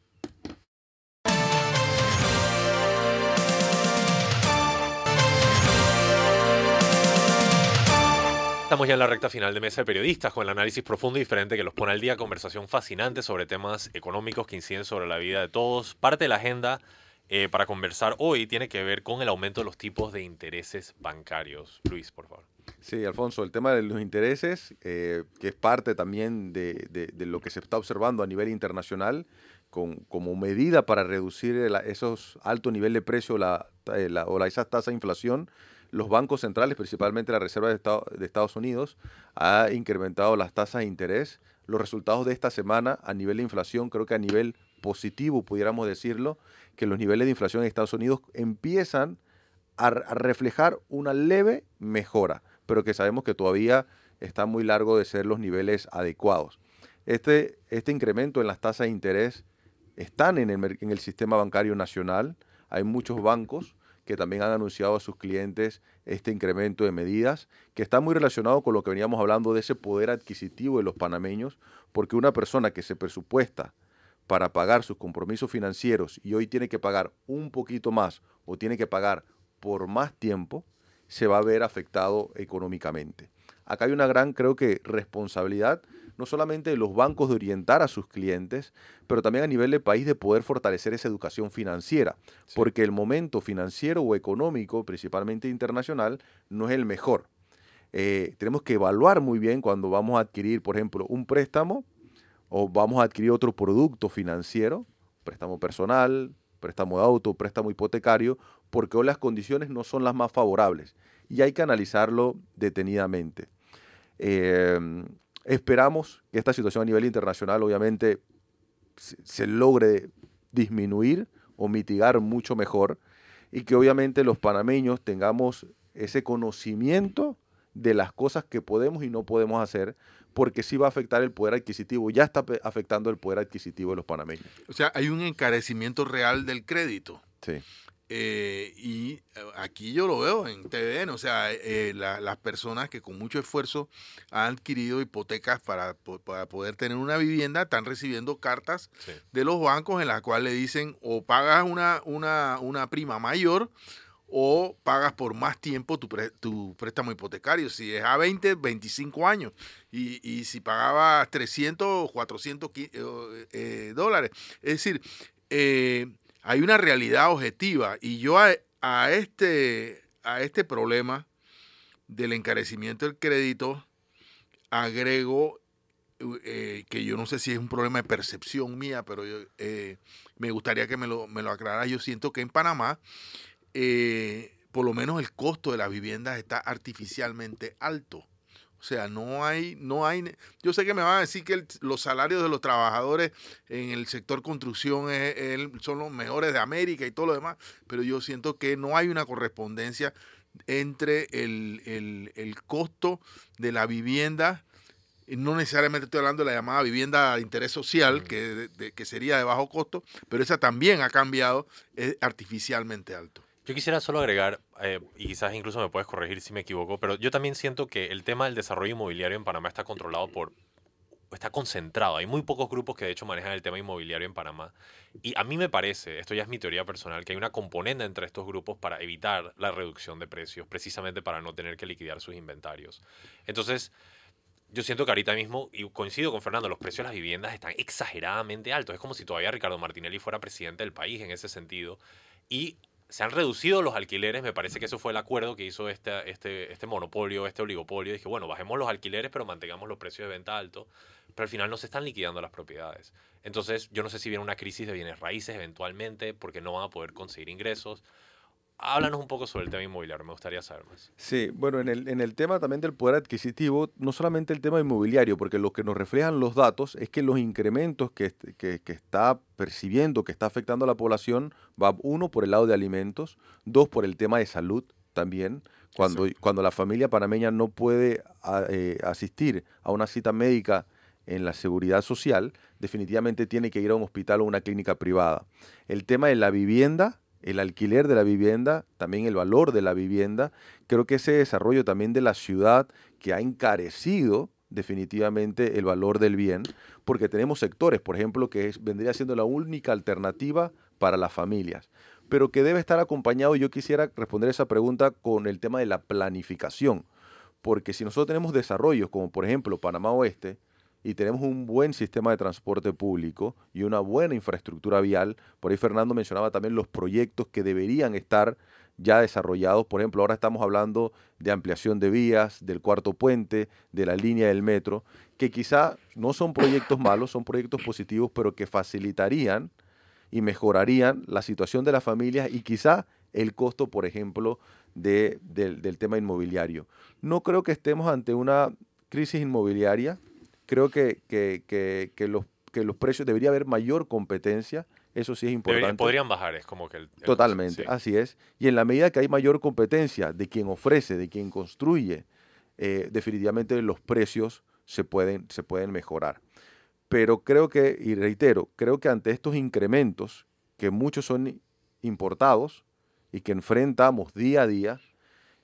Estamos ya en la recta final de Mesa de Periodistas con el análisis profundo y diferente que los pone al día, conversación fascinante sobre temas económicos que inciden sobre la vida de todos. Parte de la agenda eh, para conversar hoy tiene que ver con el aumento de los tipos de intereses bancarios. Luis, por favor. Sí, Alfonso, el tema de los intereses, eh, que es parte también de, lo que se está observando a nivel internacional, con, como medida para reducir esos altos niveles de precio la, eh, la, o la, esas tasas de inflación, los bancos centrales, principalmente la Reserva de, de Estados Unidos, ha incrementado las tasas de interés. Los resultados de esta semana a nivel de inflación, creo que a nivel positivo, pudiéramos decirlo, que los niveles de inflación en Estados Unidos empiezan a, reflejar una leve mejora, pero que sabemos que todavía está muy largo de ser los niveles adecuados. Este, este incremento en las tasas de interés están en el, en el sistema bancario nacional. Hay muchos bancos que también han anunciado a sus clientes este incremento de medidas, que está muy relacionado con lo que veníamos hablando de ese poder adquisitivo de los panameños, porque una persona que se presupuesta para pagar sus compromisos financieros y hoy tiene que pagar un poquito más o tiene que pagar por más tiempo, se va a ver afectado económicamente. Acá hay una gran, creo que, responsabilidad no solamente de los bancos de orientar a sus clientes, pero también a nivel de país de poder fortalecer esa educación financiera, porque el momento financiero o económico, principalmente internacional, no es el mejor. Eh, tenemos que evaluar muy bien cuando vamos a adquirir, por ejemplo, un préstamo o vamos a adquirir otro producto financiero, préstamo personal, préstamo de auto, préstamo hipotecario, porque hoy las condiciones no son las más favorables y hay que analizarlo detenidamente. Eh, Esperamos que esta situación a nivel internacional obviamente se, logre disminuir o mitigar mucho mejor y que obviamente los panameños tengamos ese conocimiento de las cosas que podemos y no podemos hacer, porque sí va a afectar el poder adquisitivo, ya está afectando el poder adquisitivo de los panameños. O sea, hay un encarecimiento real del crédito. Sí. Eh, y eh, aquí yo lo veo en TVN, o sea, eh, las personas que con mucho esfuerzo han adquirido hipotecas para, poder tener una vivienda están recibiendo cartas de los bancos en las cuales le dicen o pagas una, una, una prima mayor o pagas por más tiempo tu, tu, préstamo hipotecario. Si es a 20, 25 años. Y, y si pagabas 300 o 400 dólares. Es decir, hay una realidad objetiva y yo a, este, a este problema del encarecimiento del crédito agrego eh, que yo no sé si es un problema de percepción mía, pero eh, me gustaría que me lo, me lo aclarara. Yo siento que en Panamá, eh, por lo menos el costo de las viviendas está artificialmente alto. O sea, no hay, no hay. Yo sé que me van a decir que los salarios de los trabajadores en el sector construcción son los mejores de América y todo lo demás, pero yo siento que no hay una correspondencia entre el, costo de la vivienda no necesariamente estoy hablando de la llamada vivienda de interés social, que, que, sería de bajo costo, pero esa también ha cambiado, es artificialmente alto. Yo quisiera solo agregar, eh, y quizás incluso me puedes corregir si me equivoco, pero yo también siento que el tema del desarrollo inmobiliario en Panamá está controlado por está concentrado. Hay muy pocos grupos que de hecho manejan el tema inmobiliario en Panamá. Y a mí me parece, esto ya es mi teoría personal, que hay una componente entre estos grupos para evitar la reducción de precios, precisamente para no tener que liquidar sus inventarios. Entonces, yo siento que ahorita mismo, y coincido con Fernando, los precios de las viviendas están exageradamente altos. Es como si todavía Ricardo Martinelli fuera presidente del país en ese sentido. Y se han reducido los alquileres, me parece que eso fue el acuerdo que hizo este, este, monopolio, este oligopolio. Dije, bueno, bajemos los alquileres, pero mantengamos los precios de venta altos. Pero al final no se están liquidando las propiedades. Entonces, yo no sé si viene una crisis de bienes raíces eventualmente, porque no van a poder conseguir ingresos háblanos un poco sobre el tema inmobiliario, me gustaría saber más. Sí, bueno, en el, en el tema también del poder adquisitivo, no solamente el tema inmobiliario, porque lo que nos reflejan los datos es que los incrementos que, que, que está percibiendo, que está afectando a la población, va uno por el lado de alimentos, dos por el tema de salud también. Cuando, cuando la familia panameña no puede eh, asistir a una cita médica en la seguridad social, definitivamente tiene que ir a un hospital o una clínica privada. El tema de la vivienda, el alquiler de la vivienda, también el valor de la vivienda. Creo que ese desarrollo también de la ciudad que ha encarecido definitivamente el valor del bien, porque tenemos sectores, por ejemplo, que vendría siendo la única alternativa para las familias, pero que debe estar acompañado, yo quisiera responder esa pregunta con el tema de la planificación, porque si nosotros tenemos desarrollos como por ejemplo Panamá Oeste, y tenemos un buen sistema de transporte público y una buena infraestructura vial. Por ahí Fernando mencionaba también los proyectos que deberían estar ya desarrollados. Por ejemplo, ahora estamos hablando de ampliación de vías, del cuarto puente, de la línea del metro, que quizá no son proyectos malos, son proyectos positivos, pero que facilitarían y mejorarían la situación de las familias y quizá el costo, por ejemplo, de, del tema inmobiliario. No creo que estemos ante una crisis inmobiliaria, creo que, que, que, los, que los precios debería haber mayor competencia. Eso sí es importante. podrían bajar, es como que el... Totalmente, así es. Y en la medida que hay mayor competencia de quien ofrece, de quien construye, eh, definitivamente los precios se pueden, se pueden mejorar. Pero creo que, y reitero, creo que ante estos incrementos, que muchos son importados y que enfrentamos día a día,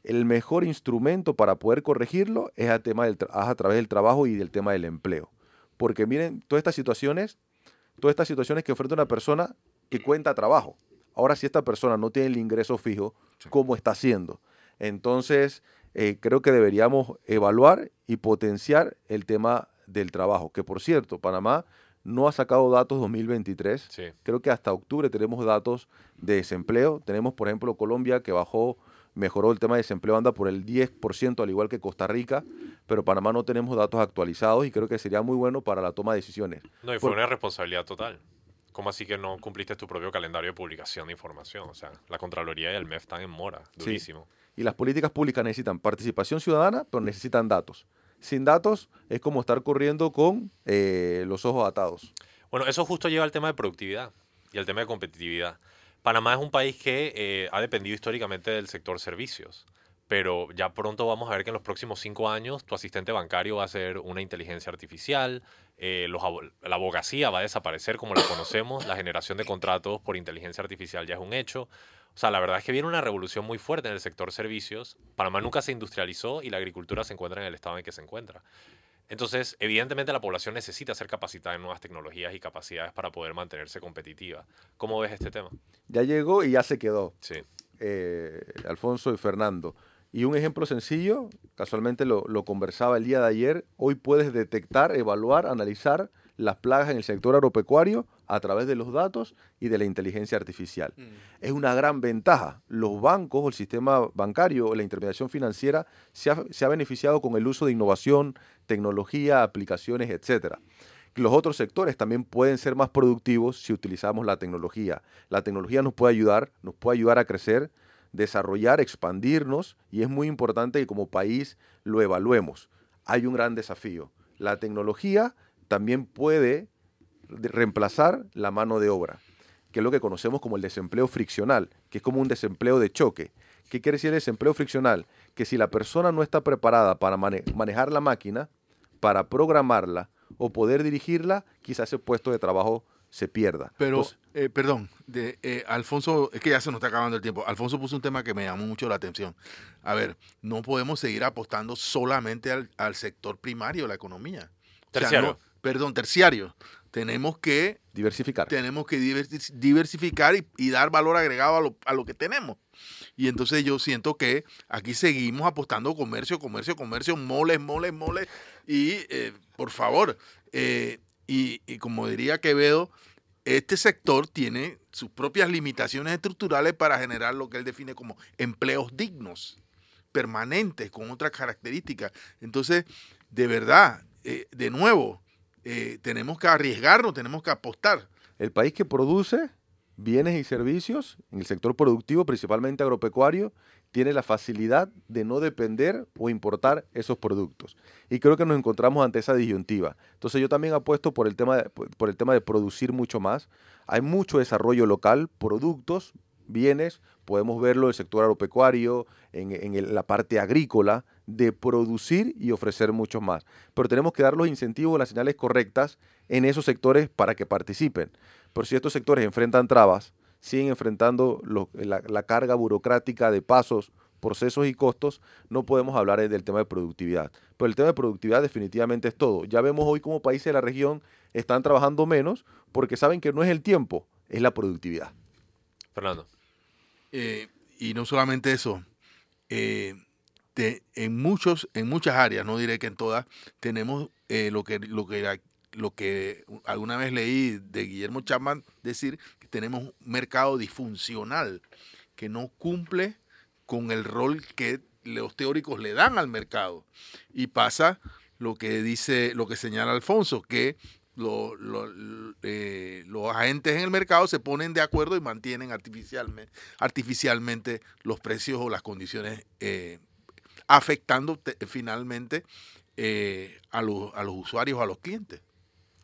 el mejor instrumento para poder corregirlo es a, tema del a través del trabajo y del tema del empleo. Porque miren, todas estas situaciones, todas estas situaciones que ofrece una persona que cuenta trabajo. Ahora, si esta persona no tiene el ingreso fijo, ¿cómo está haciendo? Entonces, eh, creo que deberíamos evaluar y potenciar el tema del trabajo. Que por cierto, Panamá no ha sacado datos 2023. Creo que hasta octubre tenemos datos de desempleo. Tenemos, por ejemplo, Colombia que bajó mejoró el tema de desempleo, anda por el 10%, al igual que Costa Rica, pero Panamá no tenemos datos actualizados y creo que sería muy bueno para la toma de decisiones. No, y fue una responsabilidad total. ¿Cómo así que no cumpliste tu propio calendario de publicación de información? O sea, la Contraloría y el MEF están en mora, durísimo. Y las políticas públicas necesitan participación ciudadana, pero necesitan datos. Sin datos es como estar corriendo con eh, los ojos atados. Bueno, eso justo lleva al tema de productividad y al tema de competitividad. Panamá es un país que eh, ha dependido históricamente del sector servicios, pero ya pronto vamos a ver que en los próximos cinco años tu asistente bancario va a ser una inteligencia artificial, eh, la abogacía va a desaparecer como la conocemos, la generación de contratos por inteligencia artificial ya es un hecho. O sea, la verdad es que viene una revolución muy fuerte en el sector servicios. Panamá nunca se industrializó y la agricultura se encuentra en el estado en que se encuentra. Entonces, evidentemente la población necesita ser capacitada en nuevas tecnologías y capacidades para poder mantenerse competitiva. ¿Cómo ves este tema? Ya llegó y ya se quedó. Sí. Eh, Alfonso y Fernando. Y un ejemplo sencillo, casualmente lo, lo, conversaba el día de ayer, hoy puedes detectar, evaluar, analizar las plagas en el sector agropecuario a través de los datos y de la inteligencia artificial. Mm. Es una gran ventaja. Los bancos, el sistema bancario, la intermediación financiera se ha, se ha beneficiado con el uso de innovación, tecnología, aplicaciones, etc. Los otros sectores también pueden ser más productivos si utilizamos la tecnología. La tecnología nos puede ayudar, nos puede ayudar a crecer, desarrollar, expandirnos y es muy importante que como país lo evaluemos. Hay un gran desafío. La tecnología también puede reemplazar la mano de obra, que es lo que conocemos como el desempleo friccional, que es como un desempleo de choque. ¿Qué quiere decir el desempleo friccional? Que si la persona no está preparada para manejar la máquina, para programarla o poder dirigirla, quizás ese puesto de trabajo se pierda. Pero, eh, perdón, de, eh, Alfonso, es que ya se nos está acabando el tiempo. Alfonso puso un tema que me llamó mucho la atención. A ver, no podemos seguir apostando solamente al, al sector primario de la economía. Terciario. perdón, terciarios. Tenemos que Diversificar. tenemos que diversi- diversificar y, y dar valor agregado a lo, a lo que tenemos. Y entonces yo siento que aquí seguimos apostando comercio, comercio, comercio, moles, moles, moles. Y eh, por favor, eh, y, y como diría Quevedo, este sector tiene sus propias limitaciones estructurales para generar lo que él define como empleos dignos, permanentes, con otras características. Entonces, de verdad, eh, de nuevo, eh, tenemos que arriesgarnos, tenemos que apostar. El país que produce bienes y servicios en el sector productivo, principalmente agropecuario, tiene la facilidad de no depender o importar esos productos. Y creo que nos encontramos ante esa disyuntiva. Entonces yo también apuesto por el tema de, por el tema de producir mucho más. Hay mucho desarrollo local, productos, bienes, podemos verlo en el sector agropecuario, en, en la parte agrícola, de producir y ofrecer mucho más. Pero tenemos que dar los incentivos, las señales correctas en esos sectores para que participen. Pero si estos sectores enfrentan trabas, siguen enfrentando lo- la, la carga burocrática de pasos, procesos y costos, no podemos hablar del tema de productividad. Pero el tema de productividad definitivamente es todo. Ya vemos hoy cómo países de la región están trabajando menos porque saben que no es el tiempo, es la productividad. Fernando. Eh, y no solamente eso, eh, te- en, muchos, en muchas áreas, no diré que en todas, tenemos eh, lo, que, lo, que, lo que alguna vez leí de Guillermo Chapman decir, que tenemos un mercado disfuncional que no cumple con el rol que los teóricos le dan al mercado. Y pasa lo que dice, lo que señala Alfonso, que lo- eh, los agentes en el mercado se ponen de acuerdo y mantienen artificialmente, artificialmente los precios o las condiciones, eh, afectando te- finalmente eh, a, los, a los usuarios, a los clientes.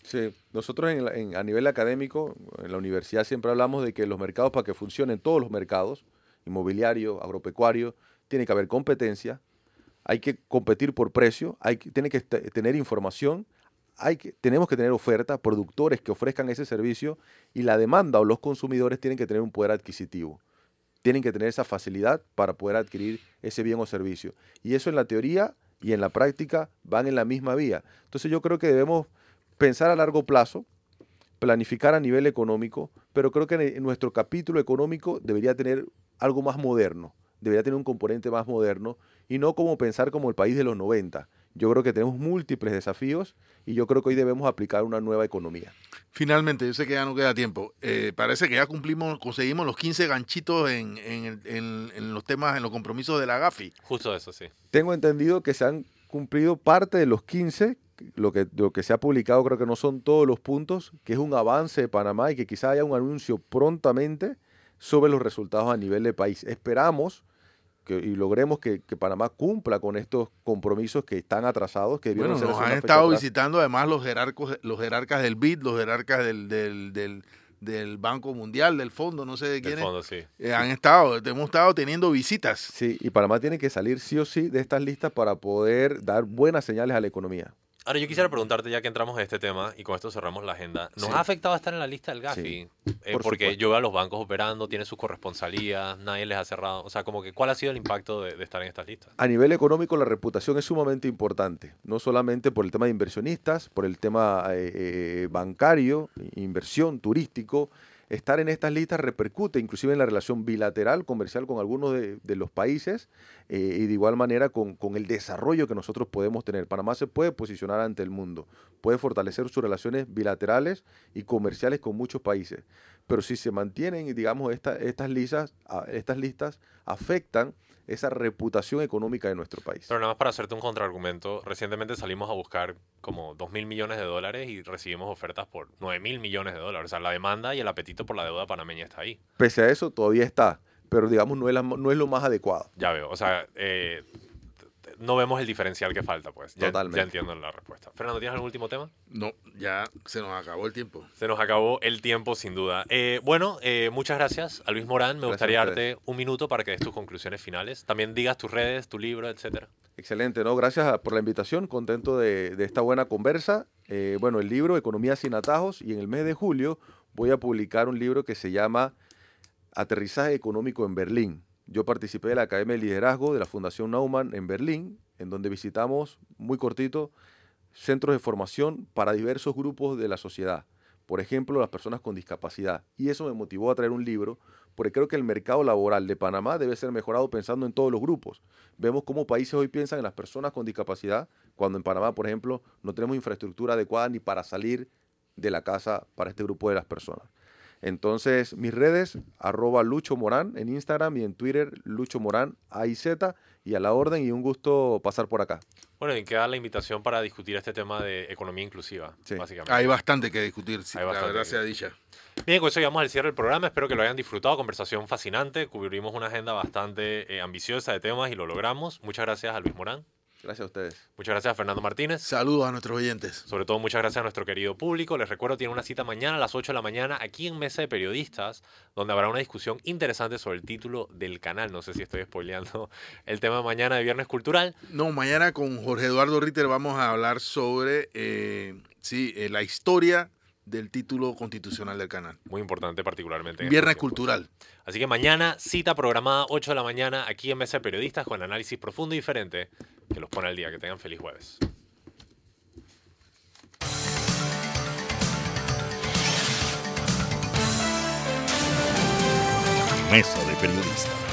Sí, nosotros en en- a nivel académico, en la universidad siempre hablamos de que los mercados, para que funcionen todos los mercados, inmobiliario, agropecuario, tiene que haber competencia, hay que competir por precio, hay que, tiene que te- tener información, hay que, tenemos que tener oferta, productores que ofrezcan ese servicio y la demanda o los consumidores tienen que tener un poder adquisitivo. Tienen que tener esa facilidad para poder adquirir ese bien o servicio. Y eso en la teoría y en la práctica van en la misma vía. Entonces yo creo que debemos pensar a largo plazo, planificar a nivel económico, pero creo que en nuestro capítulo económico debería tener algo más moderno, debería tener un componente más moderno y no como pensar como el país de los 90. Yo creo que tenemos múltiples desafíos y yo creo que hoy debemos aplicar una nueva economía. Finalmente, yo sé que ya no queda tiempo. eh, parece que ya cumplimos, conseguimos los 15 ganchitos en, en en los temas, en los compromisos de la GAFI. Justo eso, sí. Tengo entendido que se han cumplido parte de los 15, lo que, lo que se ha publicado creo que no son todos los puntos, que es un avance de Panamá y que quizá haya un anuncio prontamente sobre los resultados a nivel de país. Esperamos que, y logremos que, que Panamá cumpla con estos compromisos que están atrasados, que debieron Bueno, nos han estado atrás. visitando además los jerarcos, los jerarcas del BID, los jerarcas del, del, del, del Banco Mundial, del Fondo, no sé de Del quién fondo, sí. han estado, hemos estado teniendo visitas. Sí, y Panamá tiene que salir sí o sí de estas listas para poder dar buenas señales a la economía. Ahora, yo quisiera preguntarte, ya que entramos en este tema y con esto cerramos la agenda, ¿nos Sí. ha afectado estar en la lista del Gafi? Sí, Eh, por porque supuesto. yo veo a los bancos operando, tienen su corresponsalía, nadie les ha cerrado. O sea, como que, ¿cuál ha sido el impacto de, de estar en estas listas? A nivel económico, la reputación es sumamente importante, no solamente por el tema de inversionistas, por el tema eh, eh, bancario, inversión, turístico. Estar en estas listas repercute inclusive en la relación bilateral, comercial con algunos de, los países eh, y de igual manera con, con el desarrollo que nosotros podemos tener. Panamá se puede posicionar ante el mundo, puede fortalecer sus relaciones bilaterales y comerciales con muchos países. Pero si se mantienen, digamos, esta- estas, listas, estas listas afectan esa reputación económica de nuestro país. Pero nada más para hacerte un contraargumento, recientemente salimos a buscar como 2 mil millones de dólares y recibimos ofertas por 9 mil millones de dólares. O sea, la demanda y el apetito por la deuda panameña está ahí. Pese a eso, todavía está, pero digamos, no es, la- no es lo más adecuado. Ya veo. O sea, eh, no vemos el diferencial que falta, pues. Ya, Totalmente. ya entiendo la respuesta. Fernando, ¿tienes algún último tema? No, ya se nos acabó el tiempo. Se nos acabó el tiempo, sin duda. Eh, bueno, eh, muchas gracias a Luis Morán. Me Gracias gustaría darte un minuto para que des tus conclusiones finales. También digas tus redes, tu libro, etcétera. Excelente, ¿no? Gracias por la invitación, contento de, de esta buena conversa. Eh, bueno, el libro Economía sin atajos y en el mes de julio voy a publicar un libro que se llama Aterrizaje Económico en Berlín. Yo participé de la Academia de Liderazgo de la Fundación Naumann en Berlín, en donde visitamos, muy cortito, centros de formación para diversos grupos de la sociedad. Por ejemplo, las personas con discapacidad. Y eso me motivó a traer un libro, porque creo que el mercado laboral de Panamá debe ser mejorado pensando en todos los grupos. Vemos cómo países hoy piensan en las personas con discapacidad, cuando en Panamá, por ejemplo, no tenemos infraestructura adecuada ni para salir de la casa para este grupo de las personas. Entonces, mis redes, arroba Lucho Morán en Instagram y en Twitter, Lucho Morán, AIZ, y a la orden y un gusto pasar por acá. Bueno, y queda la invitación para discutir este tema de economía inclusiva, Sí. básicamente. Hay bastante que discutir, sí, Hay la bastante verdad que sea dicha. Bien, con eso llegamos al cierre del programa. Espero que lo hayan disfrutado. Conversación fascinante. Cubrimos una agenda bastante eh, ambiciosa de temas y lo logramos. Muchas gracias a Luis Morán. Gracias a ustedes. Muchas gracias a Fernando Martínez. Saludos a nuestros oyentes. Sobre todo, muchas gracias a nuestro querido público. Les recuerdo, tiene una cita mañana a las 8 de la mañana aquí en Mesa de Periodistas, donde habrá una discusión interesante sobre el título del canal. No sé si estoy spoileando (laughs) el tema de mañana de Viernes Cultural. No, mañana con Jorge Eduardo Ritter vamos a hablar sobre eh, sí, eh, la historia del título constitucional del canal. Muy importante, particularmente. en Viernes cultural. Así que mañana, cita programada, 8 de la mañana, aquí en Mesa de Periodistas, con análisis profundo y diferente que los pone al día. Que tengan feliz jueves. Mesa de Periodistas.